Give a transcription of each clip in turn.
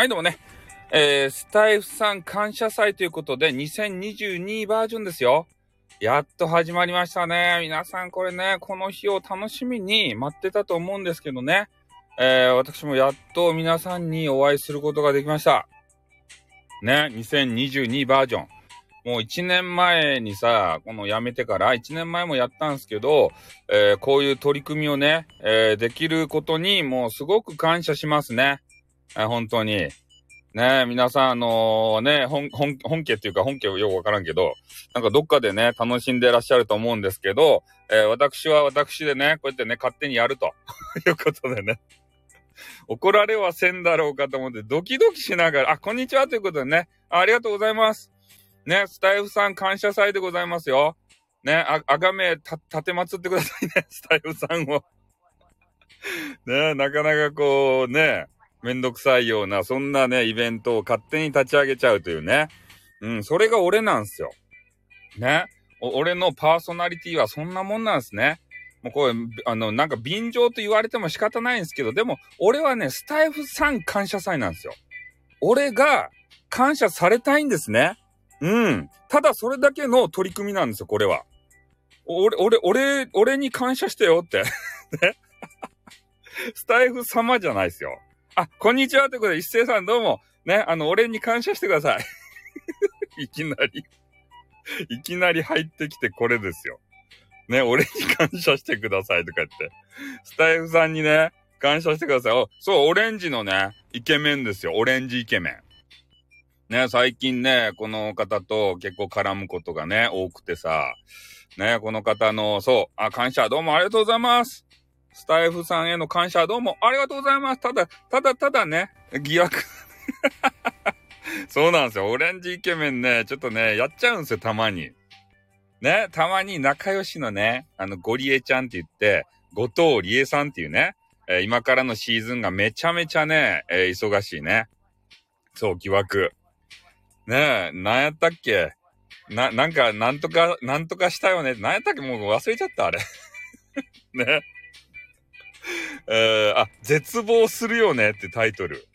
はい、どうもね。えー、スタイフさん感謝祭ということで、2022バージョンですよ。やっと始まりましたね。皆さんこれね、この日を楽しみに待ってたと思うんですけどね。えー、私もやっと皆さんにお会いすることができました。ね、2022バージョン。もう1年前にさ、この辞めてから1年前もやったんですけど、えー、こういう取り組みをね、えー、できることにもうすごく感謝しますね。え、本当に。ね皆さん、あのー、ね、本、本、本家っていうか本家はよくわからんけど、なんかどっかでね、楽しんでらっしゃると思うんですけど、えー、私は私でね、こうやってね、勝手にやると いうことでね。怒られはせんだろうかと思って、ドキドキしながら、あ、こんにちはということでね、ありがとうございます。ね、スタイフさん感謝祭でございますよ。ね、あ、あがめ、た、立てまつってくださいね、スタイフさんを。ね、なかなかこう、ね、めんどくさいような、そんなね、イベントを勝手に立ち上げちゃうというね。うん、それが俺なんすよ。ね。俺のパーソナリティはそんなもんなんすね。もうこれ、あの、なんか便乗と言われても仕方ないんですけど、でも、俺はね、スタイフさん感謝祭なんですよ。俺が感謝されたいんですね。うん。ただそれだけの取り組みなんですよ、これは。俺、俺、俺、俺に感謝してよって。ね。スタイフ様じゃないですよ。あ、こんにちはということで、一斉さんどうも。ね、あの、俺に感謝してください。いきなりいきなり入ってきてこれですよ。ね、俺に感謝してくださいとか言って。スタイフさんにね、感謝してください。お、そう、オレンジのね、イケメンですよ。オレンジイケメン。ね、最近ね、この方と結構絡むことがね、多くてさ、ね、この方の、そう、あ、感謝、どうもありがとうございます。スタイフさんへの感謝、どうもありがとうございます。ただ、ただただね、疑惑。そうなんですよ。オレンジイケメンね、ちょっとね、やっちゃうんですよ、たまに。ね、たまに仲良しのね、あの、ゴリエちゃんって言って、後藤理恵さんっていうね、えー、今からのシーズンがめちゃめちゃね、えー、忙しいね。そう、疑惑。ねえ、なんやったっけ？な、なんか、なんとか、なんとかしたよね。なんやったっけ？もう忘れちゃった、あれ。ね。えー、あ、絶望するよねってタイトル。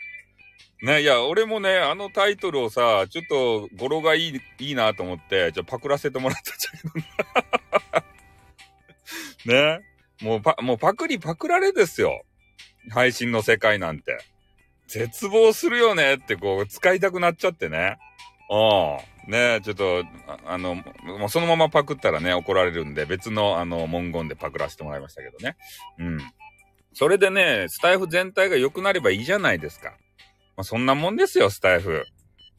ね、いや、俺もね、あのタイトルをさ、ちょっと語呂がいい、いいなと思って、じゃパクらせてもらったんだけど ね。もうパ、もうパクリパクられですよ。配信の世界なんて。絶望するよねってこう、使いたくなっちゃってね。うん。ねちょっと、あの、もうそのままパクったらね、怒られるんで、別のあの、文言でパクらせてもらいましたけどね。うん。それでね、スタイフ全体が良くなればいいじゃないですか。まあ、そんなもんですよ、スタイフ。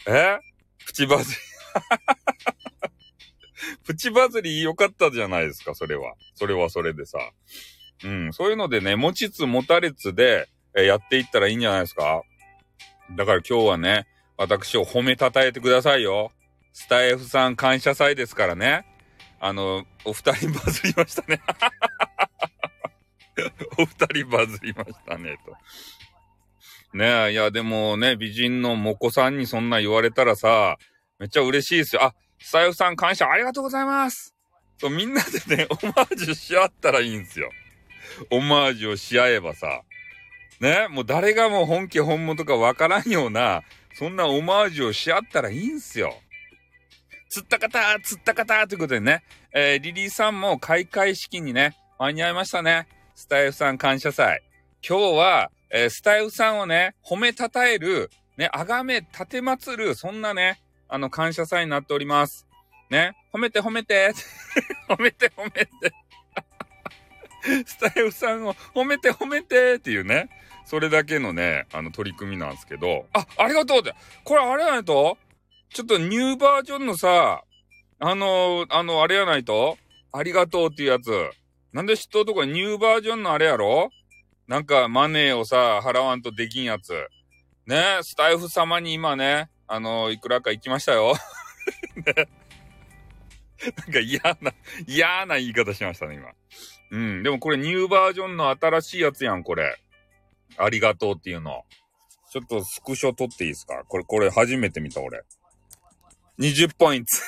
え？プチバズり。プチバズり良かったじゃないですか、それは。それはそれでさ。うん、そういうのでね、持ちつ持たれつで、やっていったらいいんじゃないですか？だから今日はね、私を褒めたたえてくださいよ。スタイフさん感謝祭ですからね。あの、お二人バズりましたね。お二人バズりましたね、と。ねえ、いや、でもね、美人のモコさんにそんな言われたらさ、めっちゃ嬉しいですよ。あ、スタイフさん感謝ありがとうございますそう、みんなでね、オマージュし合ったらいいんですよ。オマージュをし合えばさ。ね、もう誰がもう本家本物かわからんような、そんなオマージュをし合ったらいいんすよ。釣った方釣った方ということでね、えー、リリーさんも開会式にね、間に合いましたね。スタイフさん感謝祭。今日は、えー、スタイフさんをね、褒めたたえる、ね、あがめ、立てまつる、そんなね、あの、感謝祭になっております。ね、褒めて褒めて 褒めて褒めて スタイフさんを褒めて褒めてっていうね、それだけのね、あの取り組みなんですけど、あ、ありがとうって、これあれやないと？ちょっとニューバージョンのさ、あの、あの、あれやないと？ありがとうっていうやつ。なんで知っとうとこニューバージョンのあれやろ？なんかマネーをさ、払わんとできんやつ。ね、スタイフ様に今ね、あの、いくらか行きましたよ。ね。なんか嫌な、嫌な言い方しましたね、今。うん。でもこれニューバージョンの新しいやつやん、これ。ありがとうっていうの。ちょっとスクショ撮っていいですか？これ、これ初めて見た、俺。20ポイント。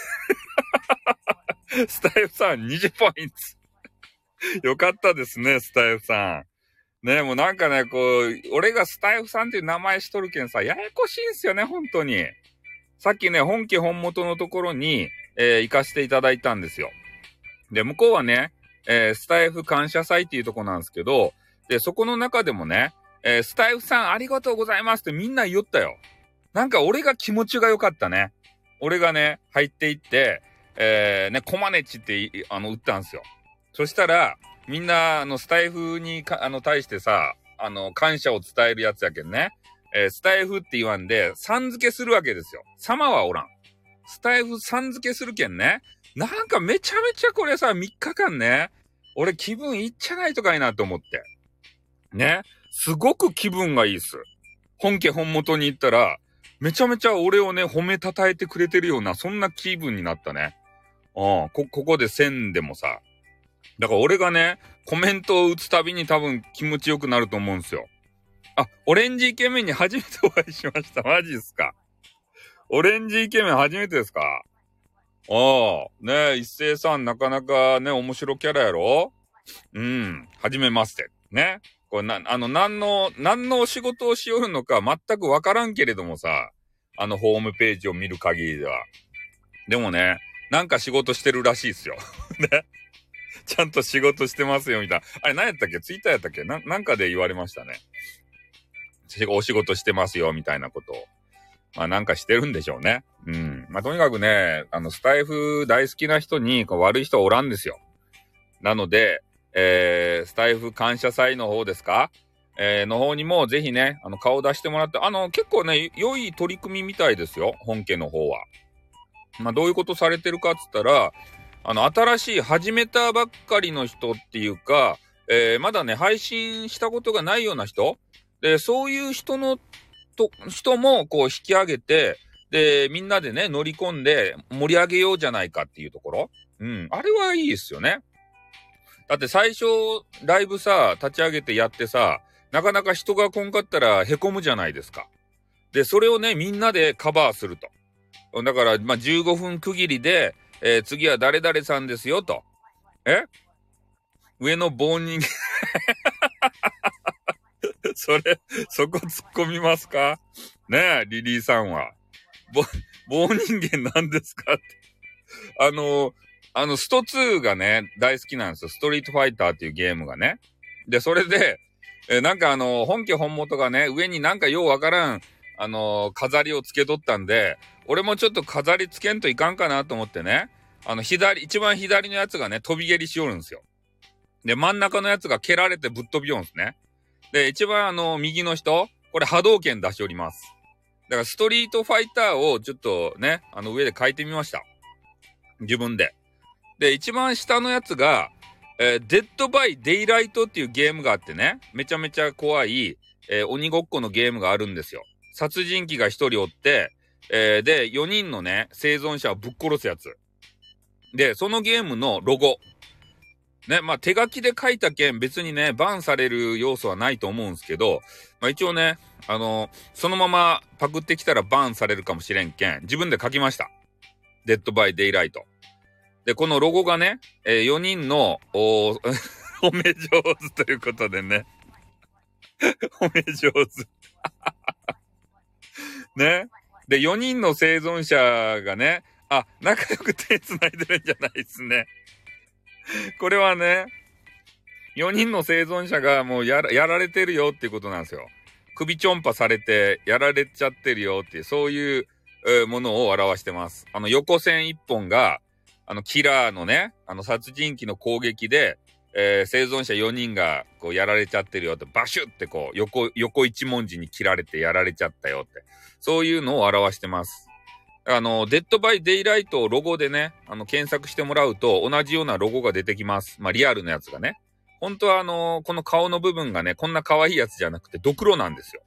スタイフさん20ポイント。よかったですね、スタイフさん。ねもうなんかね、こう、俺がスタイフさんっていう名前しとるけんさ、ややこしいんすよね、本当に。さっきね、本家本元のところに、えー、行かせていただいたんですよ。で、向こうはね、えー、スタイフ感謝祭っていうとこなんですけど、で、そこの中でもね、えー、スタイフさんありがとうございますってみんな言ったよ。なんか俺が気持ちが良かったね。俺がね、入っていって、えー、ね、コマネチって、あの、売ったんですよ。そしたら、みんな、あの、スタイフにか、あの、対してさ、あの、感謝を伝えるやつやけんね。えー、スタイフって言わんで、さん付けするわけですよ。様はおらん。スタイフさん付けするけんね。なんかめちゃめちゃこれさ、3日間ね、俺気分いっちゃないとかいなと思って。ね。すごく気分がいいっす。本家本元に行ったら、めちゃめちゃ俺をね、褒めたたえてくれてるような、そんな気分になったね。うん、こ、ここで線でもさ。だから俺がね、コメントを打つたびに多分気持ちよくなると思うんですよ。あ、オレンジイケメンに初めてお会いしました。マジっすか。オレンジイケメン初めてですかああ、ねえ、一斉さんなかなかね、面白キャラやろうん、はじめまして。ね。これな、あの、何の、何のお仕事をしよるのか全くわからんけれどもさ、あのホームページを見る限りでは。でもね、なんか仕事してるらしいっすよ。ね。ちゃんと仕事してますよ、みたいな。あれ、何やったっけ？ツイッターやったっけ？な、なんかで言われましたね。お仕事してますよ、みたいなことを。まあなんかしてるんでしょうね。うん。まあとにかくね、あの、スタイフ大好きな人にこう悪い人おらんですよ。なので、えー、スタイフ感謝祭の方ですか？えー、の方にもぜひね、あの、顔出してもらって、あの、結構ね、良い取り組みみたいですよ。本家の方は。まあどういうことされてるかっつったら、あの、新しい始めたばっかりの人っていうか、えー、まだね、配信したことがないような人で、そういう人の、と、人もこう引き上げて、で、みんなでね、乗り込んで盛り上げようじゃないかっていうところ。うん。あれはいいですよね。だって最初、ライブさ、立ち上げてやってさ、なかなか人が来んかったら凹むじゃないですか。で、それをね、みんなでカバーすると。だから、まあ、15分区切りで、えー、次は誰々さんですよ、と。え？上の棒人間 それ、そこ突っ込みますか？ねえ、リリーさんは。棒、棒人間なんですか？って。あの、あの、スト2がね、大好きなんですよ。ストリートファイターっていうゲームがね。で、それで、えなんかあの、本家本元がね、上になんかようわからん、あの飾りをつけとったんで、俺もちょっと飾りつけんといかんかなと思ってね。あの、左、一番左のやつがね、飛び蹴りしよるんですよ。で、真ん中のやつが蹴られてぶっ飛びよんすね。で、一番あの、右の人、これ波動拳出しております。だからストリートファイターをちょっとね、あの上で書いてみました。自分で。で、一番下のやつが、えー、デッドバイデイライトっていうゲームがあってね、めちゃめちゃ怖い、えー、鬼ごっこのゲームがあるんですよ。殺人鬼が一人おって、えー、で、4人のね、生存者をぶっ殺すやつ。で、そのゲームのロゴ。ね、まあ手書きで書いたけん別にね、バンされる要素はないと思うんですけど、まあ一応ね、あの、そのままパクってきたらバンされるかもしれんけん、自分で書きました。デッドバイデイライト。で、このロゴがね、えー、4人の、お褒 め上手ということでね。褒め上手ね。で、4人の生存者がね、あ、仲良く手繋いでるんじゃないですね。これはね、4人の生存者がもうやらやられてるよっていうことなんですよ。首ちょんぱされてやられちゃってるよっていう、そういう、えー、ものを表してます。あの横線1本が、あのキラーのね、あの殺人鬼の攻撃で、えー、生存者4人がこうやられちゃってるよって、バシュってこう横、横一文字に切られてやられちゃったよって。そういうのを表してます。あの、 Dead by Daylight をロゴでね、あの、検索してもらうと同じようなロゴが出てきます。まあ、リアルなやつがね。本当はあの、この顔の部分がね、こんな可愛いやつじゃなくて、ドクロなんですよ。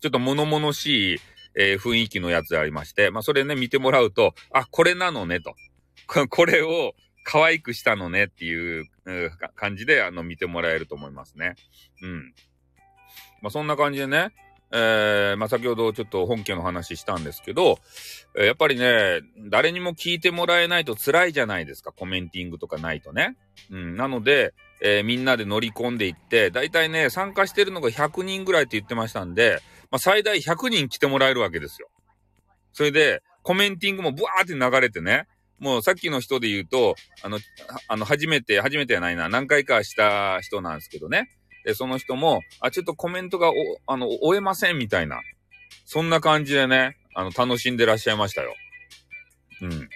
ちょっと物々しい、えー、雰囲気のやつありまして、まあ、それね、見てもらうと、あ、これなのね、と。これを可愛くしたのねっていう、う感じで、あの、見てもらえると思いますね。うん。まあ、そんな感じでね、えー、まあ、先ほどちょっと本家の話したんですけど、やっぱりね、誰にも聞いてもらえないと辛いじゃないですか、コメンティングとかないとね。うん、なので、えー、みんなで乗り込んでいって、だいたいね、参加してるのが100人ぐらいって言ってましたんで、まあ、最大100人来てもらえるわけですよ。それで、コメンティングもブワーって流れてね、もうさっきの人で言うと、あの、あの、初めて、初めてやないな、何回かした人なんですけどね。で、その人も、あ、ちょっとコメントがお、あの、終えませんみたいな。そんな感じでね、あの、楽しんでらっしゃいましたよ。うん。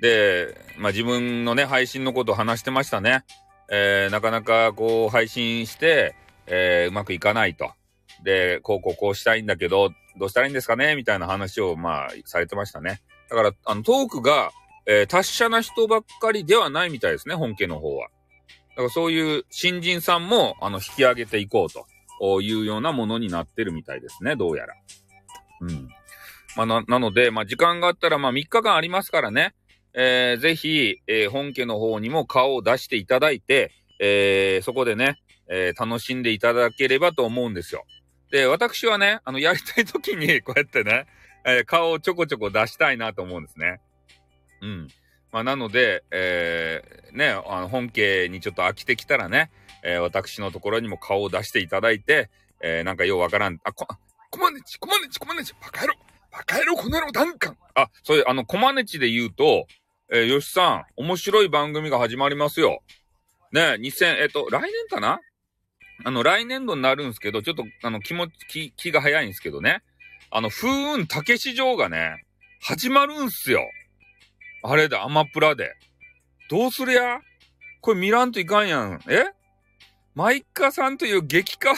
で、まあ、自分のね、配信のことを話してましたね。えー、なかなかこう、配信して、えー、うまくいかないと。で、こうこうこうしたいんだけど、どうしたらいいんですかねみたいな話を、まあ、されてましたね。だから、あの、トークが、えー、達者な人ばっかりではないみたいですね、本家の方は。だからそういう新人さんも、あの、引き上げていこうというようなものになってるみたいですね、どうやら。うん。まあ、な、なので、まあ、時間があったら、まあ、3日間ありますからね、えー、ぜひ、えー、本家の方にも顔を出していただいて、えー、そこでね、えー、楽しんでいただければと思うんですよ。で、私はね、あの、やりたい時に、こうやってね、えー、顔をちょこちょこ出したいなと思うんですね。うん。まあ、なので、えー、ね、あの本家にちょっと飽きてきたらね、えー、私のところにも顔を出していただいて、えー、なんかようわからん、あ、こ、コマネチ、コマネチ、コマネチ、バカ野郎、バカ野郎、この野郎、ダンカン。あ、そういう、あの、コマネチで言うと、えー、よしさん、面白い番組が始まりますよ。ね、2000、えっ、と、来年かな？あの、来年度になるんですけど、ちょっと、あの、気持ち、気、気が早いんですけどね。あの、風雲竹市場がね、始まるんすよ。あれだ、アマプラで。どうすりゃ？これ見らんといかんやん。え？マイカさんという激化が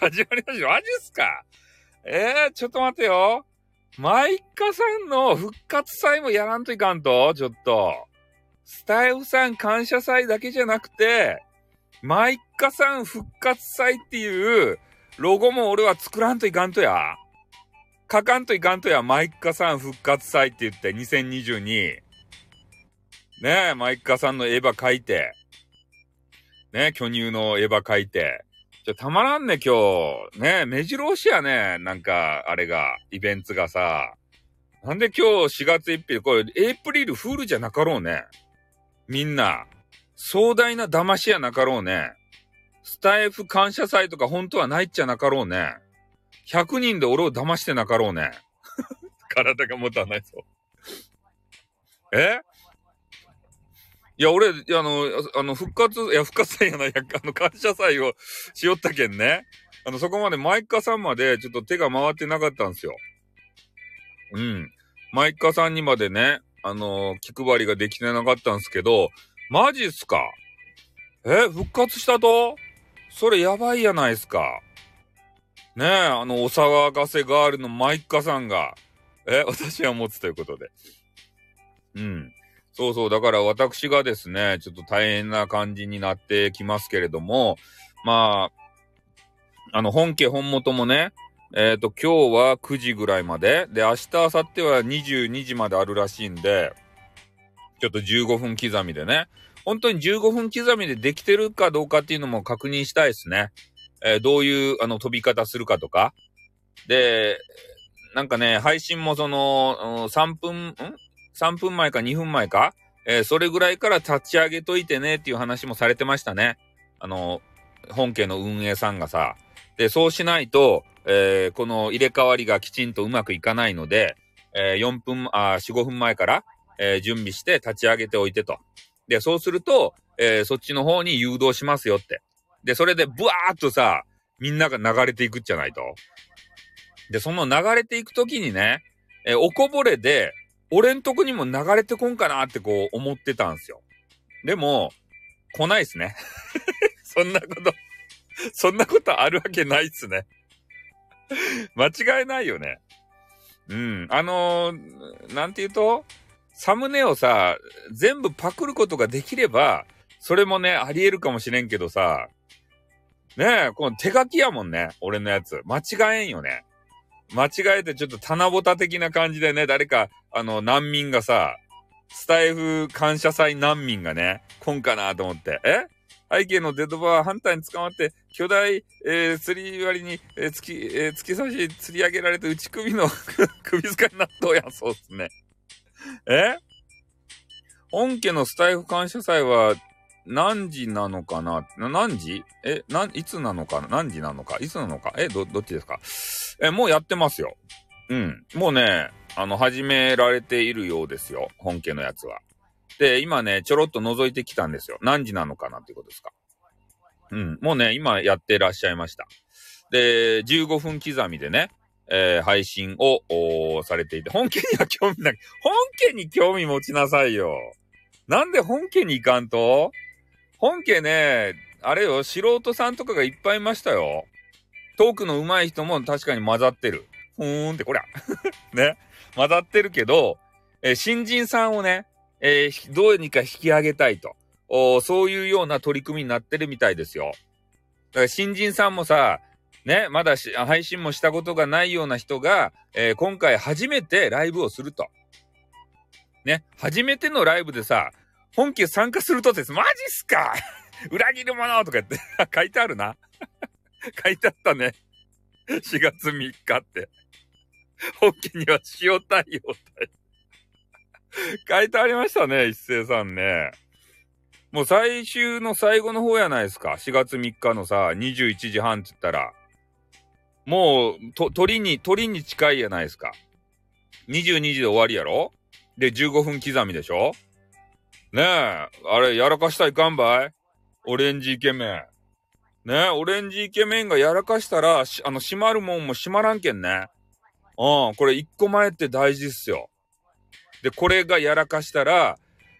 始まりました。マジっすか？えー、ちょっと待ってよ。マイカさんの復活祭もやらんといかんとちょっと。スタイフさん感謝祭だけじゃなくて、マイカさん復活祭っていうロゴも俺は作らんといかんとや。書かんといかんとや、マイカさん復活祭って言って2022。ねえ、マイカさんの絵馬描いて、ねえ巨乳の絵馬描いて、ちょ、たまらんね、今日。ねえ目白押しやね。なんか、あれが、イベントがさ。なんで今日4月1日、これ、エイプリルフールじゃなかろうね。みんな。壮大な騙しやなかろうね。スタイフ感謝祭とか本当はないっちゃなかろうね。100人で俺を騙してなかろうね。体が持たないぞ。え？いや、俺、あの、あの、復活、いや、復活祭やない、やあの、感謝祭をしよったけんね。あの、そこまでマイカさんまでちょっと手が回ってなかったんですよ。うん。マイカさんにまでね、あの、気配りができてなかったんですけど、マジっすか？え復活したと？それやばいやないっすか。ねえ、あの、お騒がせガールのマイカさんが、え、私は持つということで。うん。そうそう、だから私がですね、ちょっと大変な感じになってきますけれども、まあ、あの、本家本元もね、えっ、ー、と、今日は9時ぐらいまで、で、明日、明後日は22時まであるらしいんで、ちょっと15分刻みでね、本当に15分刻みでできてるかどうかっていうのも確認したいですね。えー、どういう、あの、飛び方するかとか。で、なんかね、配信もその、3分、ん？3分前か2分前か、えー、それぐらいから立ち上げといてねっていう話もされてましたね。あの、本家の運営さんがさ。で、そうしないと、えー、この入れ替わりがきちんとうまくいかないので、えー、4分、あ、4、5分前から、えー、準備して立ち上げておいてと。で、そうすると、えー、そっちの方に誘導しますよって。で、それでブワーっとさ、みんなが流れていくじゃないと。で、その流れていくときにね、えー、おこぼれで、俺んとこにも流れてこんかなってこう思ってたんすよ。でも、来ないっすね。そんなこと、そんなことあるわけないっすね。間違いないよね。うん。あのー、なんて言うと、サムネをさ、全部パクることができれば、それもね、あり得るかもしれんけどさ、ねえ、この手書きやもんね、俺のやつ。間違えんよね。間違えてちょっと棚ぼた的な感じでね、誰か、あの、難民がさ、スタイフ感謝祭難民がね、来んかなと思って。え？背景のデッドバー反対に捕まって、巨大、えー、釣り割りに、えー、突き、えー、突き刺し、釣り上げられて内首の 首塚になっとうやん、そうっすね。え？本家のスタイフ感謝祭は何時なのかな？何時？え、な、いつなのかな？何時なのか？いつなのか？え、ど、どっちですか？え、もうやってますよ。うん。もうね、あの、始められているようですよ。本家のやつは。で、今ね、ちょろっと覗いてきたんですよ。何時なのかなっていうことですか。うん。もうね、今やってらっしゃいました。で、15分刻みでね、えー、配信をされていて、本家には興味ない。本家に興味持ちなさいよ。なんで本家に行かんと？本家ね、あれよ、素人さんとかがいっぱいいましたよ。トークの上手い人も確かに混ざってる。ふーんって、こりゃ。ね。混ざってるけど、えー、新人さんをね、えー、どうにか引き上げたいと。おそういうような取り組みになってるみたいですよ。だから新人さんもさ、ね、まだ配信もしたことがないような人が、えー、今回初めてライブをすると。ね、初めてのライブでさ、本家参加するとです。マジっすか 裏切る者とか言って 書いてあるな 書いてあったね。4月3日って。本家には塩対応対。書いてありましたね、一斉さんね。もう最終の最後の方やないですか。4月3日のさ、21時半って言ったら。もう、と、鳥に、鳥に近いやないですか。22時で終わりやろで、15分刻みでしょねえ、あれ、やらかしたいかんばい？オレンジイケメン。ね、オレンジイケメンがやらかしたら、あの、閉まるもんも閉まらんけんね。うん、これ一個前って大事っすよ。で、これがやらかしたら、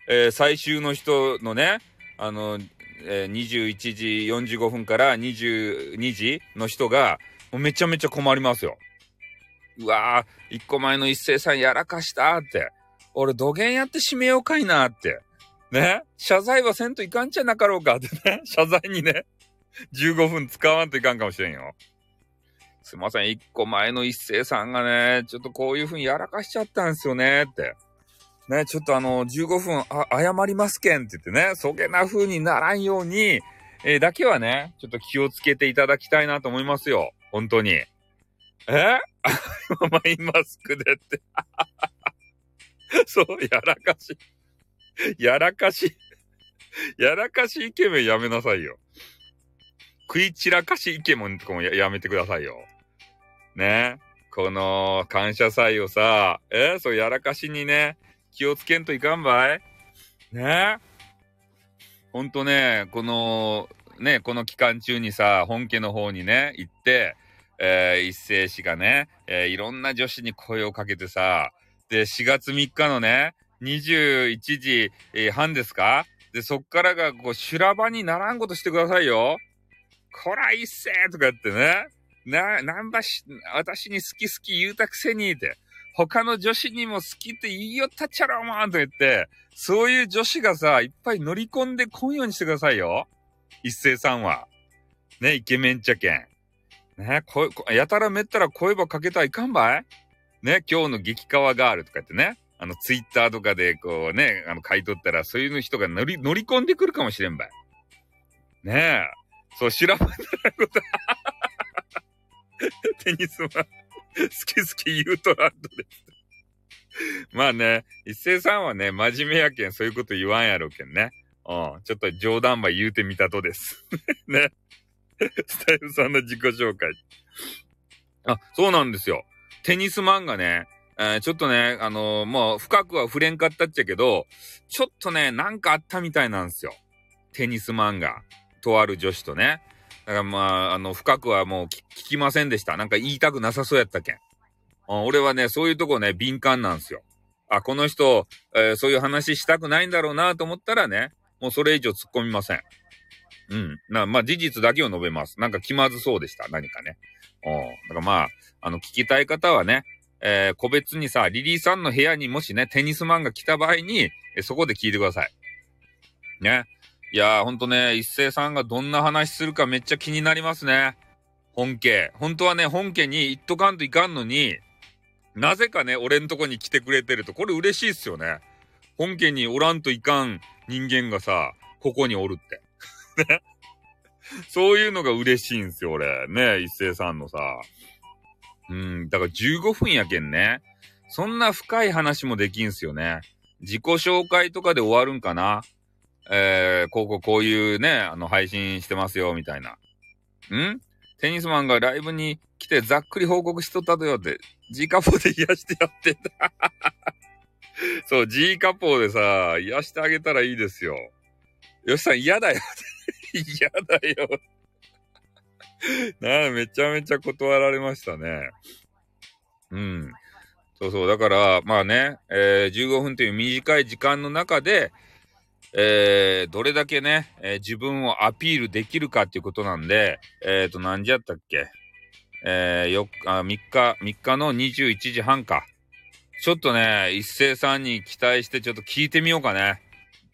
えー、最終の人のね、あの、えー、21時45分から22時の人が、もうめちゃめちゃ困りますよ。うわぁ、一個前の一斉さんやらかしたーって。俺土下やって締めようかいなーって。ね謝罪はせんといかんちゃなかろうかってね。謝罪にね、15分使わんといかんかもしれんよ。すいません、一個前の一斉さんがね、ちょっとこういう風にやらかしちゃったんですよねって。ね、ちょっとあの、15分、あ、謝りますけんって言ってね、そげな風にならんように、えー、だけはね、ちょっと気をつけていただきたいなと思いますよ。本当に。え？マイマスクでって そう、やらかし。やらかし。やらかしイケメンやめなさいよ。食い散らかしイケメンとかもやめてくださいよ。ね。この感謝祭をさ、えそうやらかしにね、気をつけんといかんばいねほんとね、この、ね、この期間中にさ、本家の方にね、行って、えー、一斉氏がね、えー、いろんな女子に声をかけてさ、で、4月3日のね、21時半ですか？で、そっからが、こう、修羅場にならんことしてくださいよ。こら、一斉とか言ってね。な、なんばし、私に好き好き言うたくせにって。他の女子にも好きって言いよったっちゃろ、まんと言って、そういう女子がさ、いっぱい乗り込んでこんようにしてくださいよ。一斉さんは。ね、イケメン茶券。ね、こ、やたらめったら声ばかけたらいかんばいね、今日の激川ガールとか言ってね。あの、ツイッターとかでこうね、あの、買い取ったら、そういう人が乗り、乗り込んでくるかもしれんばい。ねえ。そう、知らんばいこと。テニスは好き好き言うとランドです。まあね、一斉さんはね、真面目やけん、そういうこと言わんやろうけんね。うん、ちょっと冗談ば言うてみたとです。ね。スタイルさんの自己紹介。あ、そうなんですよ。テニス漫画ね、えー、ちょっとね、あのー、もう深くは触れんかったっちゃけど、ちょっとね、なんかあったみたいなんですよ。テニス漫画。とある女子とね。だからまあ、あの、深くはもう聞きませんでした。なんか言いたくなさそうやったけん。俺はね、そういうとこね、敏感なんですよ。あ、この人、えー、そういう話したくないんだろうなと思ったらね、もうそれ以上突っ込みません。うん。な、まあ、事実だけを述べます。なんか気まずそうでした。何かね。うん。だからまあ、あの、聞きたい方はね、えー、個別にさ、リリーさんの部屋にもしね、テニスマンが来た場合に、えそこで聞いてください。ね。いやー、ほんとね、一斉さんがどんな話するかめっちゃ気になりますね。本家。本当はね、本家に行っとかんといかんのに、なぜかね、俺んとこに来てくれてると、これ嬉しいっすよね。本家におらんといかん人間がさ、ここにおるって。ね。そういうのが嬉しいんすよ、俺。ね、一斉さんのさ。うん、だから15分やけんね。そんな深い話もできんすよね。自己紹介とかで終わるんかなえー、こうこうこういうね、あの、配信してますよ、みたいな。ん？テニスマンがライブに来てざっくり報告しとったとよって、G カポで癒してやってた。そう、G カポでさ、癒してあげたらいいですよ。よしさん嫌だよ。嫌だよ。なあ、めちゃめちゃ断られましたね。うん。そうそう。だから、まあね、えー、15分という短い時間の中で、えー、どれだけね、えー、自分をアピールできるかっていうことなんで、えっ、ー、と、何時やったっけ？えー、4日、3日、3日の21時半か。ちょっとね、一斉さんに期待してちょっと聞いてみようかね。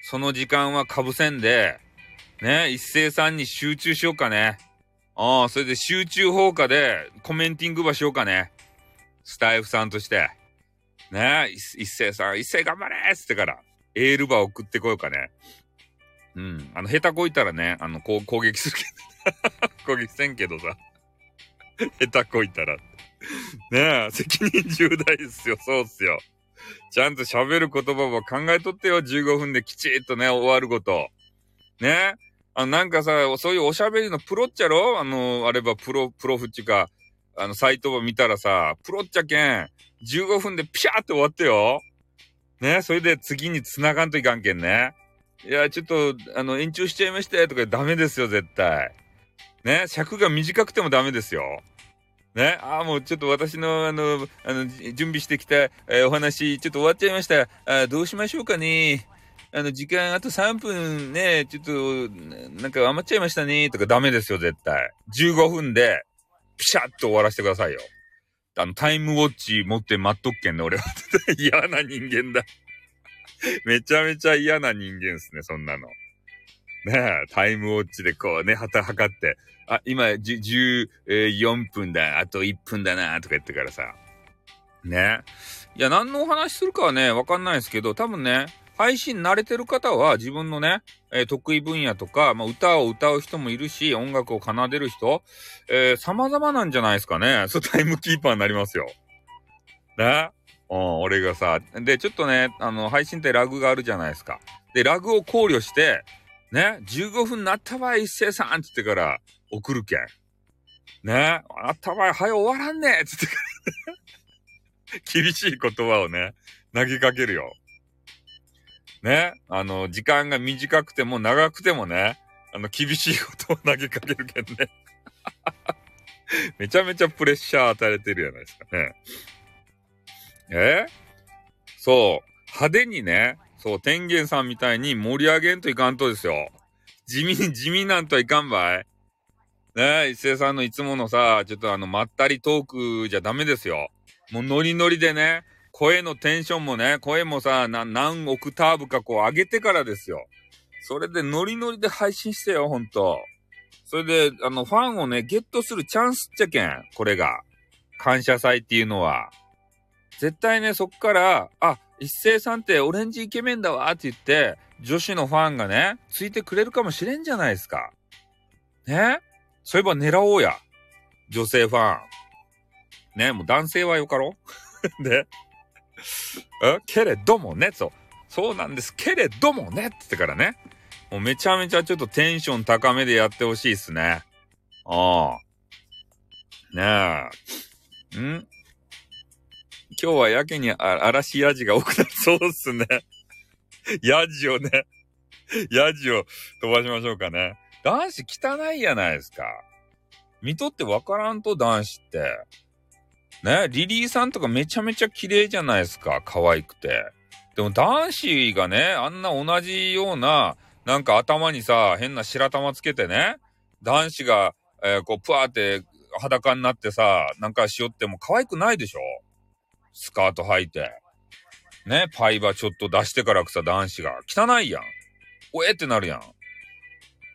その時間はかぶせんで、ね、一斉さんに集中しようかね。ああ、それで集中放火でコメンティングばしようかね。スタイフさんとして。ね一斉さん、一斉頑張れっつってから、エールバ送ってこようかね。うん。あの、下手こいたらね、あの、こう、攻撃するけど。攻撃せんけどさ。下手こいたら。ねえ、責任重大ですよ。そうっすよ。ちゃんと喋る言葉は考えとってよ。15分できちっとね、終わること。ねあの、なんかさ、そういうおしゃべりのプロっちゃろ？あの、あればプロ、プロフっちか、あの、サイトを見たらさ、プロっちゃけん、15分でピシャーって終わってよ。ね、それで次に繋がんといかんけんね。いや、ちょっと、あの、延長しちゃいましたよとかダメですよ、絶対。ね、尺が短くてもダメですよ。ね、ああ、もうちょっと私の、あの、あの、準備してきた、えー、お話、ちょっと終わっちゃいました。あどうしましょうかね。あの、時間あと3分ね、ちょっと、なんか余っちゃいましたね、とかダメですよ、絶対。15分で、ピシャッと終わらせてくださいよ。あの、タイムウォッチ持って待っとっけんね、俺は。嫌な人間だ。めちゃめちゃ嫌な人間っすね、そんなの。ねえ、タイムウォッチでこうね、旗測って、あ、今、14分だ、あと1分だな、とか言ってからさ。ね。いや、何のお話するかはね、わかんないですけど、多分ね、配信慣れてる方は自分のね、えー、得意分野とか、まあ、歌を歌う人もいるし、音楽を奏でる人、えー、様々なんじゃないですかね。そう、タイムキーパーになりますよ。ね？うん、俺がさ、で、ちょっとね、あの、配信ってラグがあるじゃないですか。で、ラグを考慮して、ね、15分なったばい、一斉さんって言ってから送るけん。ね、なったばい、早終わらんねっつってから 厳しい言葉をね、投げかけるよ。ね、あの、時間が短くても長くてもね、あの、厳しいことを投げかけるけんね。めちゃめちゃプレッシャー与えてるじゃないですかね。え？そう。派手にね、そう、天元さんみたいに盛り上げんといかんとですよ。地味地味なんといかんばい。ね、一斉さんのいつものさ、ちょっとあの、まったりトークじゃダメですよ。もうノリノリでね、声のテンションもね、声もさ、何オクターブかこう上げてからですよ。それでノリノリで配信してよ、ほんと。それで、あの、ファンをね、ゲットするチャンスっちゃけん。これが。感謝祭っていうのは。絶対ね、そっから、あ、一斉さんってオレンジイケメンだわって言って、女子のファンがね、ついてくれるかもしれんじゃないですか。ね？そういえば狙おうや。女性ファン。ね？もう男性はよかろ？で、けれどもね、そう。そうなんです。けれどもねって言ってからね。もうめちゃめちゃちょっとテンション高めでやってほしいっすね。ああ。ねえ。ん？今日はやけに嵐やじが多くなそうっすね。やじをね。やじを飛ばしましょうかね。男子汚いやないですか。見とってわからんと男子って。ね、リリーさんとかめちゃめちゃ綺麗じゃないですか。可愛くて。でも男子がね、あんな同じような、なんか頭にさ、変な白玉つけてね、男子が、えー、こう、ぷわーって裸になってさ、なんかしよっても可愛くないでしょ？スカート履いて。ね、パイバちょっと出してからさ、男子が。汚いやん。おえってなるやん。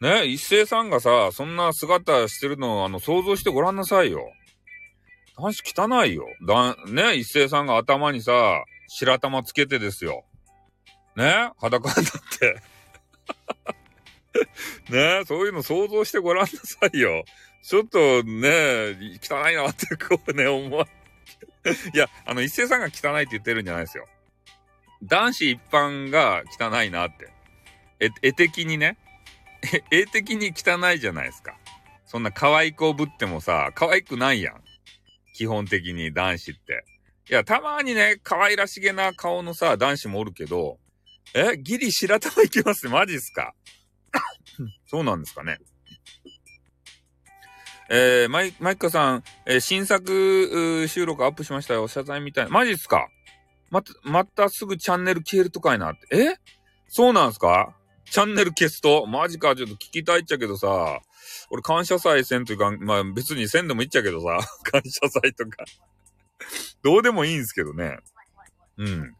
ね、一斉さんがさ、そんな姿してるの、あの、想像してごらんなさいよ。男子汚いよ。だ、ね、一斉さんが頭にさ、白玉つけてですよ。ね裸になって ねそういうの想像してごらんなさいよ。ちょっとね、汚いなってこうね、思わ、いや、あの、一斉さんが汚いって言ってるんじゃないですよ。男子一般が汚いなって。え、絵的にね。絵的に汚いじゃないですか。そんな可愛い子ぶってもさ、可愛くないやん。基本的に男子って。いや、たまにね、可愛らしげな顔のさ、男子もおるけど、え、ギリ白玉いきます？マジっすか？そうなんですかね。えー、マイ、マイカさん、えー、新作収録アップしましたよ。謝罪みたいな。マジっすか？また、またすぐチャンネル消えるとかいなって。え？そうなんすか？チャンネル消すと？マジか、ちょっと聞きたいっちゃけどさ、俺感謝祭せんというか、まあ別にせんでもいっちゃうけどさ、感謝祭とかどうでもいいんすけどね。うん。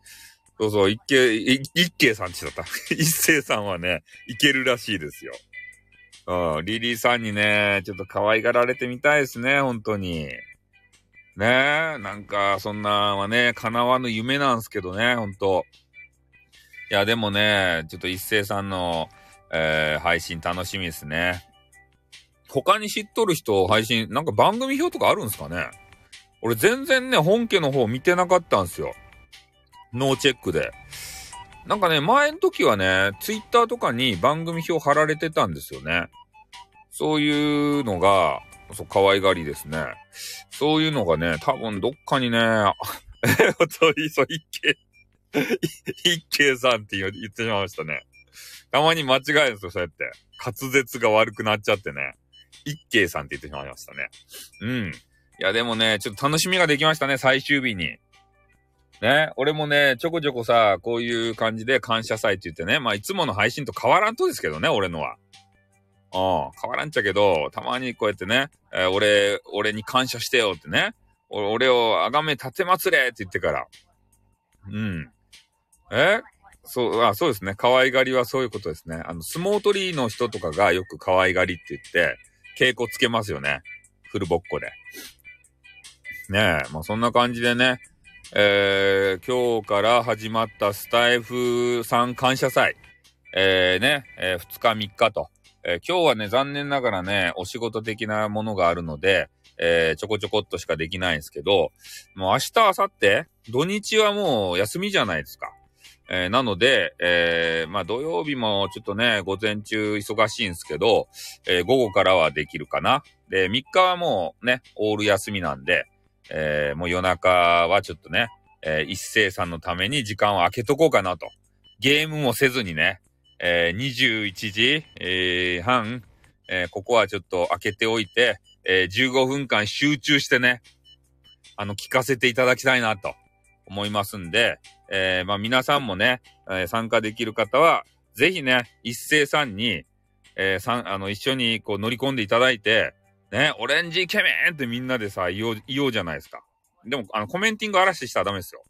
そうそう、一慶、一慶さんちだった。一斉さんはね、いけるらしいですよ。うん、リリーさんにね、ちょっと可愛がられてみたいですね、本当に。ねえ、なんか、そんなはね、叶わぬ夢なんすけどね、ほんと。いや、でもね、ちょっと一斉さんの、えー、配信楽しみですね。他に知っとる人配信、なんか番組表とかあるんすかね？俺全然ね、本家の方見てなかったんすよ。ノーチェックで。なんかね、前の時はね、ツイッターとかに番組表貼られてたんですよね。そういうのが、そう、可愛がりですね。そういうのがね、多分どっかにね、え、おとり、そう、一慶、一慶さんって言ってしまいましたね。たまに間違えるんですよ、そうやって。滑舌が悪くなっちゃってね。一慶さんって言ってしまいましたね。うん。いや、でもね、ちょっと楽しみができましたね、最終日に。ね、俺もね、ちょこちょこさ、こういう感じで感謝祭って言ってね、まあいつもの配信と変わらんとですけどね、俺のは。うん、変わらんちゃけど、たまにこうやってね、えー、俺、俺に感謝してよってね、俺をあがめ立てまつれって言ってから。うん。えそう、あ、そうですね。可愛がりはそういうことですね。あの、相撲取りの人とかがよく可愛がりって言って、稽古つけますよね。フルボッコで。ねえ、まあそんな感じでね、えー、今日から始まったスタイフさん感謝祭。えー、ね、えー、2日3日と。えー、今日はね、残念ながらね、お仕事的なものがあるので、えー、ちょこちょこっとしかできないんですけど、もう明日、明後日、土日はもう休みじゃないですか。えー、なので、えー、まあ土曜日もちょっとね、午前中忙しいんですけど、えー、午後からはできるかな。で、3日はもうね、オール休みなんで、え、もう夜中はちょっとね、え、一斉さんのために時間を空けとこうかなと。ゲームもせずにね、えー、21時、え、半、え、ここはちょっと開けておいて、えー、15分間集中してね、あの、聞かせていただきたいなと思いますんで、えー、まあ皆さんもね、えー、参加できる方は、ぜひね、一斉さんに、えー、さん、あの、一緒にこう乗り込んでいただいて、ね、オレンジイケメンってみんなでさ、言おう、言おうじゃないですか。でも、あの、コメンティング嵐したらダメですよ。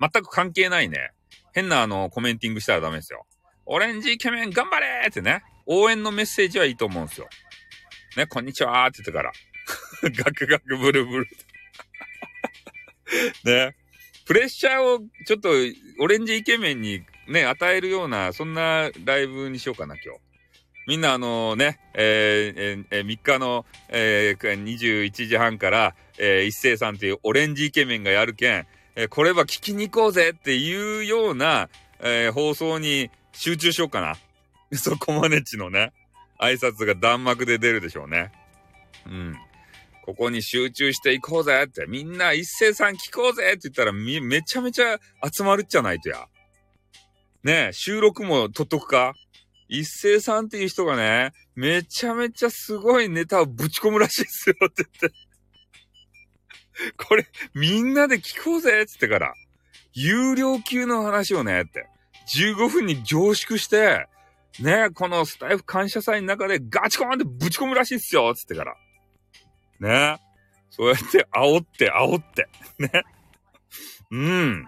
全く関係ないね。変なあの、コメンティングしたらダメですよ。オレンジイケメン頑張れってね。応援のメッセージはいいと思うんですよ。ね、こんにちはーって言ってから。ガクガクブルブル。ね。プレッシャーをちょっとオレンジイケメンにね、与えるような、そんなライブにしようかな、今日。みんなあのね、えー、えー、3日の、えー、21時半から、えー、一斉さんというオレンジイケメンがやるけん、えー、これは聞きに行こうぜっていうような、えー、放送に集中しようかな。そこまでちのね、挨拶が弾幕で出るでしょうね。うん。ここに集中していこうぜって、みんな一斉さん聞こうぜって言ったらみ、めちゃめちゃ集まるっちゃないとや。ねえ、収録も撮っとくか一斉さんっていう人がね、めちゃめちゃすごいネタをぶち込むらしいですよって言って。これ、みんなで聞こうぜっつってから。有料級の話をね、って。15分に凝縮して、ね、このスタイフ感謝祭の中でガチコーンってぶち込むらしいっすよつってから。ね。そうやって煽って煽って。ね。うん。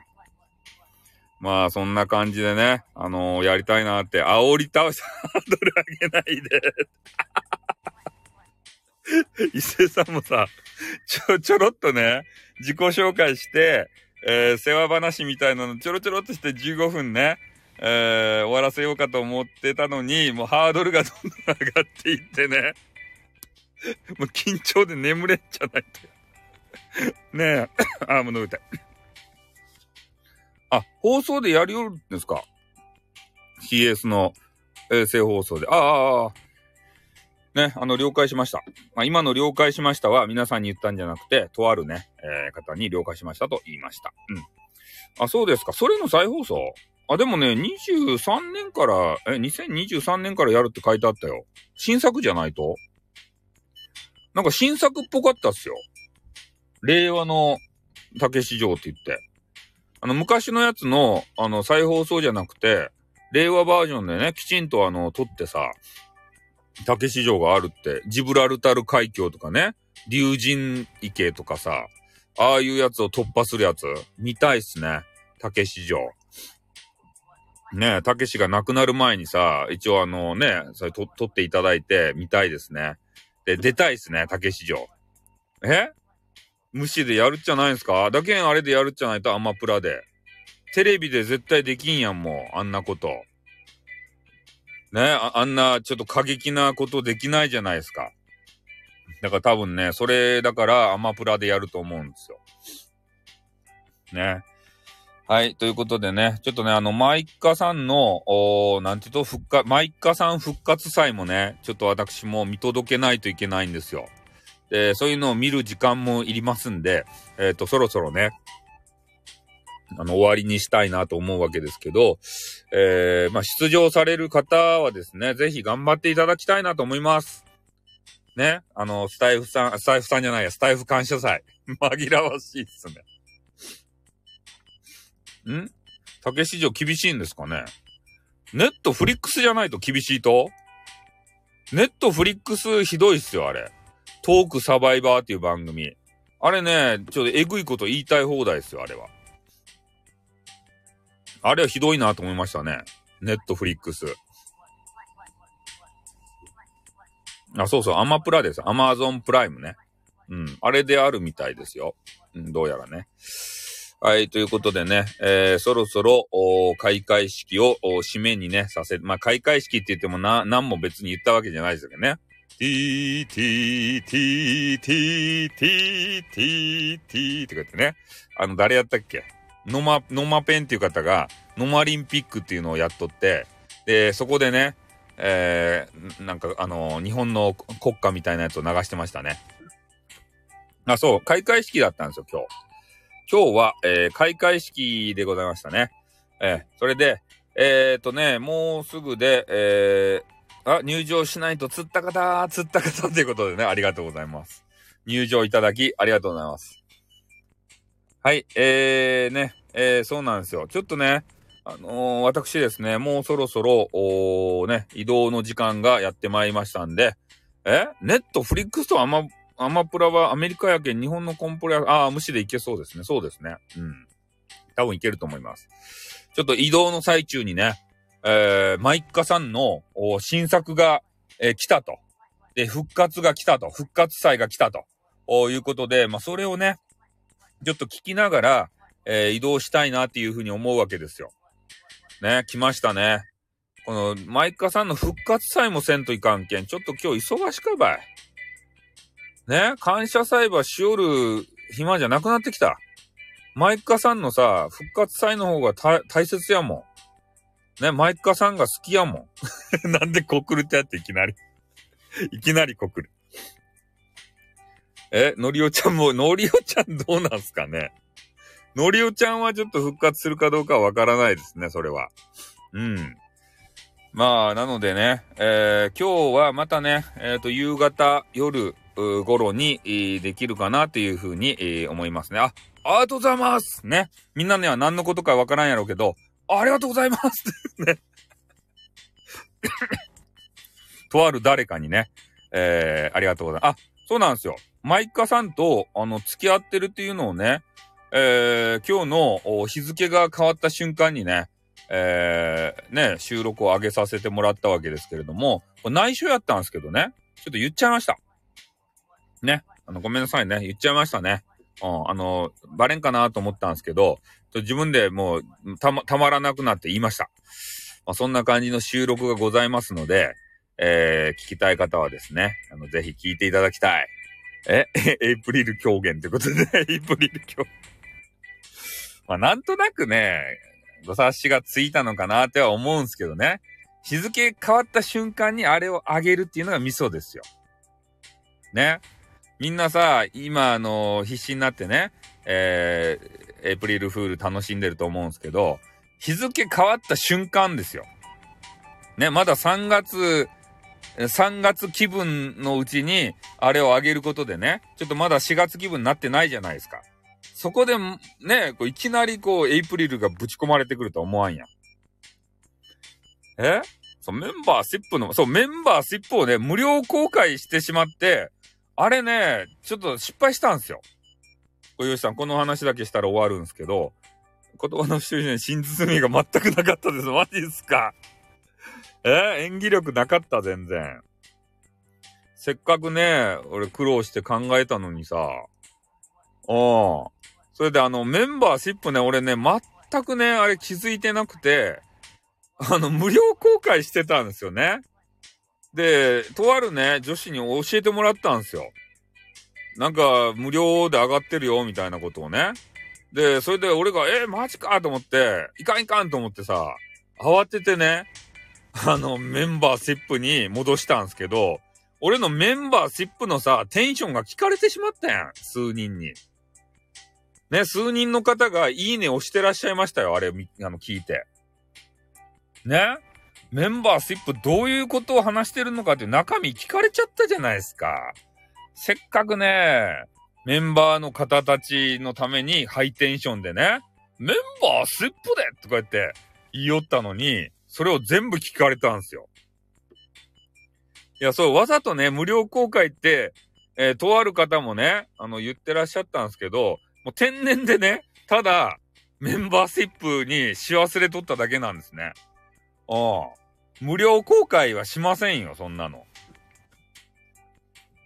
まあ、そんな感じでね、あのー、やりたいなって、煽り倒し、ハードル上げないで。伊勢さんもさ、ちょ、ちょろっとね、自己紹介して、えー、世話話みたいなのちょろちょろっとして15分ね、えー、終わらせようかと思ってたのに、もうハードルがどんどん上がっていってね。もう緊張で眠れんじゃないと。ねえ。あ、もう飲みたい。あ、放送でやりよるんですか ?CS の、衛星放送で。ああ、ああ。ね、あの、了解しました。まあ、今の了解しましたは皆さんに言ったんじゃなくて、とあるね、えー、方に了解しましたと言いました。うん。あ、そうですか。それの再放送？あ、でもね、23年から、え、2023年からやるって書いてあったよ。新作じゃないと？なんか新作っぽかったっすよ。令和の竹市場って言って。あの、昔のやつの、あの、再放送じゃなくて、令和バージョンでね、きちんとあの、撮ってさ、竹市場があるって、ジブラルタル海峡とかね、竜神池とかさ、ああいうやつを突破するやつ、見たいっすね。竹市場。ねえ、たけしが亡くなる前にさ、一応あのね、それ、撮っていただいて見たいですね。で、出たいっすね、たけし城。え？無視でやるっちゃないんすか？だけんあれでやるっちゃないとアマプラで。テレビで絶対できんやん、もう。あんなこと。ね？あ、あんなちょっと過激なことできないじゃないですか。だから多分ね、それだからアマプラでやると思うんですよ。ね？はい。ということでね、ちょっとね、あの、マイカさんの、おなんていうと、復活、マイカさん復活祭もね、ちょっと私も見届けないといけないんですよ。で、そういうのを見る時間もいりますんで、えっ、ー、と、そろそろね、あの、終わりにしたいなと思うわけですけど、えー、まあ、出場される方はですね、ぜひ頑張っていただきたいなと思います。ね、あの、スタイフさん、スタイフさんじゃないや、スタイフ感謝祭。紛らわしいっすね。ん？竹市場厳しいんですかね？ネットフリックスじゃないと厳しいと？ネットフリックスひどいっすよ、あれ。トークサバイバーっていう番組。あれね、ちょっとえぐいこと言いたい放題ですよ、あれは。あれはひどいなと思いましたね。ネットフリックス。あ、そうそう、アマプラです。アマゾンプライムね。うん。あれであるみたいですよ。うん、どうやらね。はい、ということでね、えー、そろそろ、開会式を締めにね、させ、まあ、開会式って言ってもな、何も別に言ったわけじゃないですけどね。ティーティーティーティーティーティーティーって言ってね。あの、誰やったっけ？ノマ、ノマペンっていう方が、ノマリンピックっていうのをやっとって、で、そこでね、えー、なんか、あの、日本の国歌みたいなやつを流してましたね。あ、そう、開会式だったんですよ、今日。今日は、えー、開会式でございましたね。えー、それで、えー、とね、もうすぐで、えー、あ、入場しないと釣った方、釣った方ということでね、ありがとうございます。入場いただき、ありがとうございます。はい、えー、ね、えー、そうなんですよ。ちょっとね、あのー、私ですね、もうそろそろ、おね、移動の時間がやってまいりましたんで、えネットフリックスとあんまアマプラはアメリカやけん日本のコンプラ、ああ、無視でいけそうですね。そうですね。うん。多分いけると思います。ちょっと移動の最中にね、えー、マイッカさんの新作が、えー、来たと。で、復活が来たと。復活祭が来たと。いうことで、まあ、それをね、ちょっと聞きながら、えー、移動したいなっていうふうに思うわけですよ。ね、来ましたね。この、マイカさんの復活祭もせんといかんけん、ちょっと今日忙しかばい。ね、感謝祭はしおる暇じゃなくなってきた。マイカさんのさ、復活祭の方が大切やもん。ね、マイカさんが好きやもん。なんで告るってやっていきなり いきなり告る。え、のりおちゃんも、のりおちゃんどうなんすかねのりおちゃんはちょっと復活するかどうかわからないですね、それは。うん。まあ、なのでね、えー、今日はまたね、えっ、ー、と、夕方、夜、頃に、できるかなというふうに、思いますね。あ、ありがとうございますね。みんなには何のことかわからんやろうけど、ありがとうございますね。とある誰かにね、えー、ありがとうございます。あ、そうなんですよ。マイカさんと、あの、付き合ってるっていうのをね、えー、今日の日付が変わった瞬間にね、えー、ね、収録を上げさせてもらったわけですけれども、内緒やったんですけどね、ちょっと言っちゃいました。ね。あの、ごめんなさいね。言っちゃいましたね。うん、あの、バレんかなと思ったんですけど、自分でもうたま、たまらなくなって言いました。まあ、そんな感じの収録がございますので、えー、聞きたい方はですね、あの、ぜひ聞いていただきたい。え エイプリル狂言ってことで、エイプリル狂言。まあ、なんとなくね、ご察しがついたのかなっては思うんすけどね。日付変わった瞬間にあれをあげるっていうのがミソですよ。ね。みんなさ、今、あの、必死になってね、えー、エイプリルフール楽しんでると思うんですけど、日付変わった瞬間ですよ。ね、まだ3月、3月気分のうちに、あれをあげることでね、ちょっとまだ4月気分になってないじゃないですか。そこで、ね、こういきなりこう、エイプリルがぶち込まれてくると思わんやん。え？そう、メンバーシップの、そう、メンバーシップをね、無料公開してしまって、あれね、ちょっと失敗したんですよ。およしさん、この話だけしたら終わるんですけど、言葉の一人に真包みが全くなかったです。マジっすか？え？演技力なかった、全然。せっかくね、俺苦労して考えたのにさ。うん。それであの、メンバーシップね、俺ね、全くね、あれ気づいてなくて、あの、無料公開してたんですよね。で、とあるね、女子に教えてもらったんですよ。なんか、無料で上がってるよ、みたいなことをね。で、それで俺が、えー、マジかと思って、いかんいかんと思ってさ、慌ててね、あの、メンバーシップに戻したんですけど、俺のメンバーシップのさ、テンションが聞かれてしまったやん。数人に。ね、数人の方がいいね押してらっしゃいましたよ。あれ、あの、聞いて。ね？メンバーシップどういうことを話してるのかって中身聞かれちゃったじゃないですか。せっかくね、メンバーの方たちのためにハイテンションでね、メンバーシップでとか言って言いよったのに、それを全部聞かれたんですよ。いや、そう、わざとね、無料公開って、えー、とある方もね、あの、言ってらっしゃったんですけど、もう天然でね、ただ、メンバーシップにし忘れとっただけなんですね。ああ。無料公開はしませんよ、そんなの。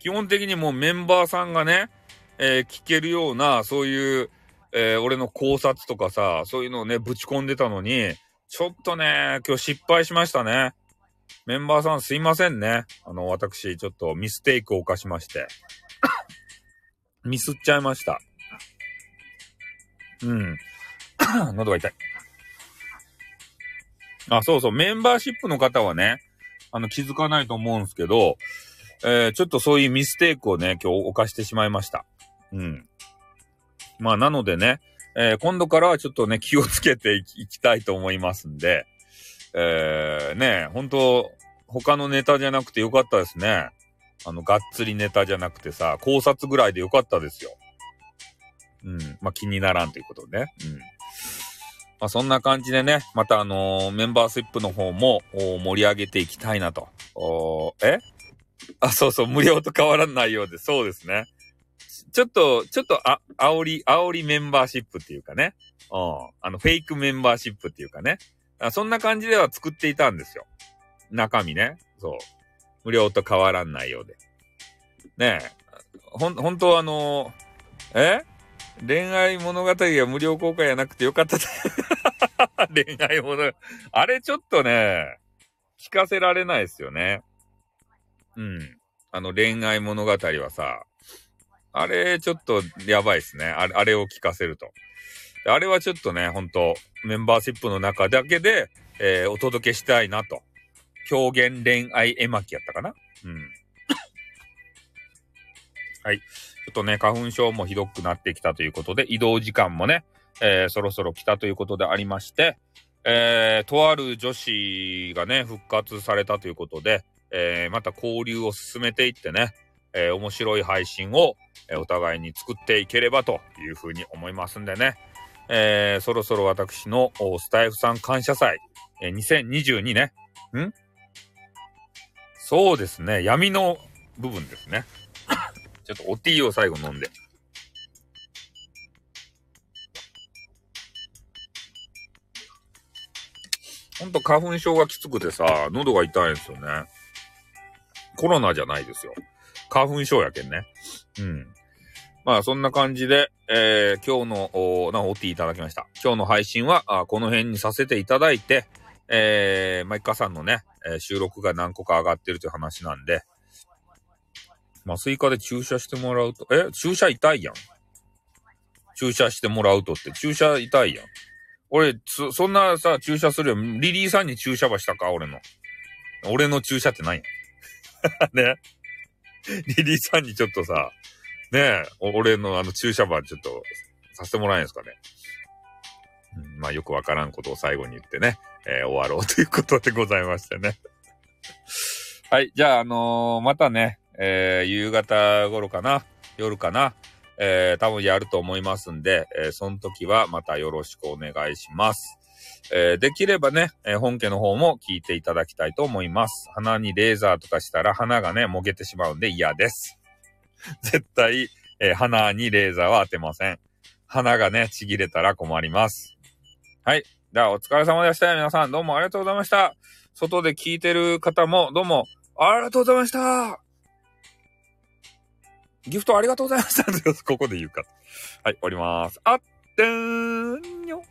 基本的にもうメンバーさんがね、えー、聞けるような、そういう、えー、俺の考察とかさ、そういうのをね、ぶち込んでたのに、ちょっとね、今日失敗しましたね。メンバーさんすいませんね。あの、私、ちょっとミステイクを犯しまして。ミスっちゃいました。うん。喉が痛い。あ、そうそう、メンバーシップの方はね、あの、気づかないと思うんですけど、えー、ちょっとそういうミステイクをね、今日犯してしまいました。うん。まあ、なのでね、えー、今度からはちょっとね、気をつけていきたいと思いますんで、えー、ね、本当他のネタじゃなくてよかったですね。あの、がっつりネタじゃなくてさ、考察ぐらいでよかったですよ。うん。まあ、気にならんということでね。うん。まあ、そんな感じでね、またあのー、メンバーシップの方も盛り上げていきたいなと。おえ？あ、そうそう、無料と変わらないようで、そうですね。ちょっと、ちょっと、あ、煽り、煽りメンバーシップっていうかね。うん。あの、フェイクメンバーシップっていうかね。あそんな感じでは作っていたんですよ。中身ね。そう。無料と変わらないようで。ねえ。ほん、本当はあのー、え？恋愛物語が無料公開じゃなくてよかった 恋愛物あれちょっとね、聞かせられないですよね。うん。あの恋愛物語はさ、あれちょっとやばいっすね。あれ、あれを聞かせると。あれはちょっとね、ほんと、メンバーシップの中だけで、えー、お届けしたいなと。表現恋愛絵巻やったかな？うん。はい。ちょっとね、花粉症もひどくなってきたということで、移動時間もね、えー、そろそろ来たということでありまして、えー、とある女子がね、復活されたということで、えー、また交流を進めていってね、えー、面白い配信を、えー、お互いに作っていければというふうに思いますんでね、えー、そろそろ私のスタイフさん感謝祭、え、2022ね、ん？そうですね、闇の部分ですね。ちょっとおティーを最後飲んで。ほんと花粉症がきつくてさ、喉が痛いんですよね。コロナじゃないですよ。花粉症やけんね。うん。まあそんな感じで、えー、今日の、お、な、おっていただきました。今日の配信は、あこの辺にさせていただいて、えー、マイカさんのね、えー、収録が何個か上がってるという話なんで、まあ、スイカで注射してもらうと、え？注射痛いやん。注射してもらうとって、注射痛いやん。俺、そ、そんなさ、注射するよ。リリーさんに注射はしたか？俺の。俺の注射って何や ね？リリーさんにちょっとさ、ね？え、俺のあの注射場ちょっとさせてもらえんすかね？うん、まあよくわからんことを最後に言ってね、えー、終わろうということでございましてね。はい。じゃあ、あのー、またね、えー、夕方頃かな、夜かな、えー、多分やると思いますんで、えー、その時はまたよろしくお願いします。えー、できればね、え、本家の方も聞いていただきたいと思います。鼻にレーザーとかしたら鼻がね、もげてしまうんで嫌です。絶対、えー、鼻にレーザーは当てません。鼻がね、ちぎれたら困ります。はい。では、お疲れ様でした。皆さん、どうもありがとうございました。外で聞いてる方も、どうも、ありがとうございましたギフトありがとうございました。ここで言うか。はい、おります。あってーんにょ。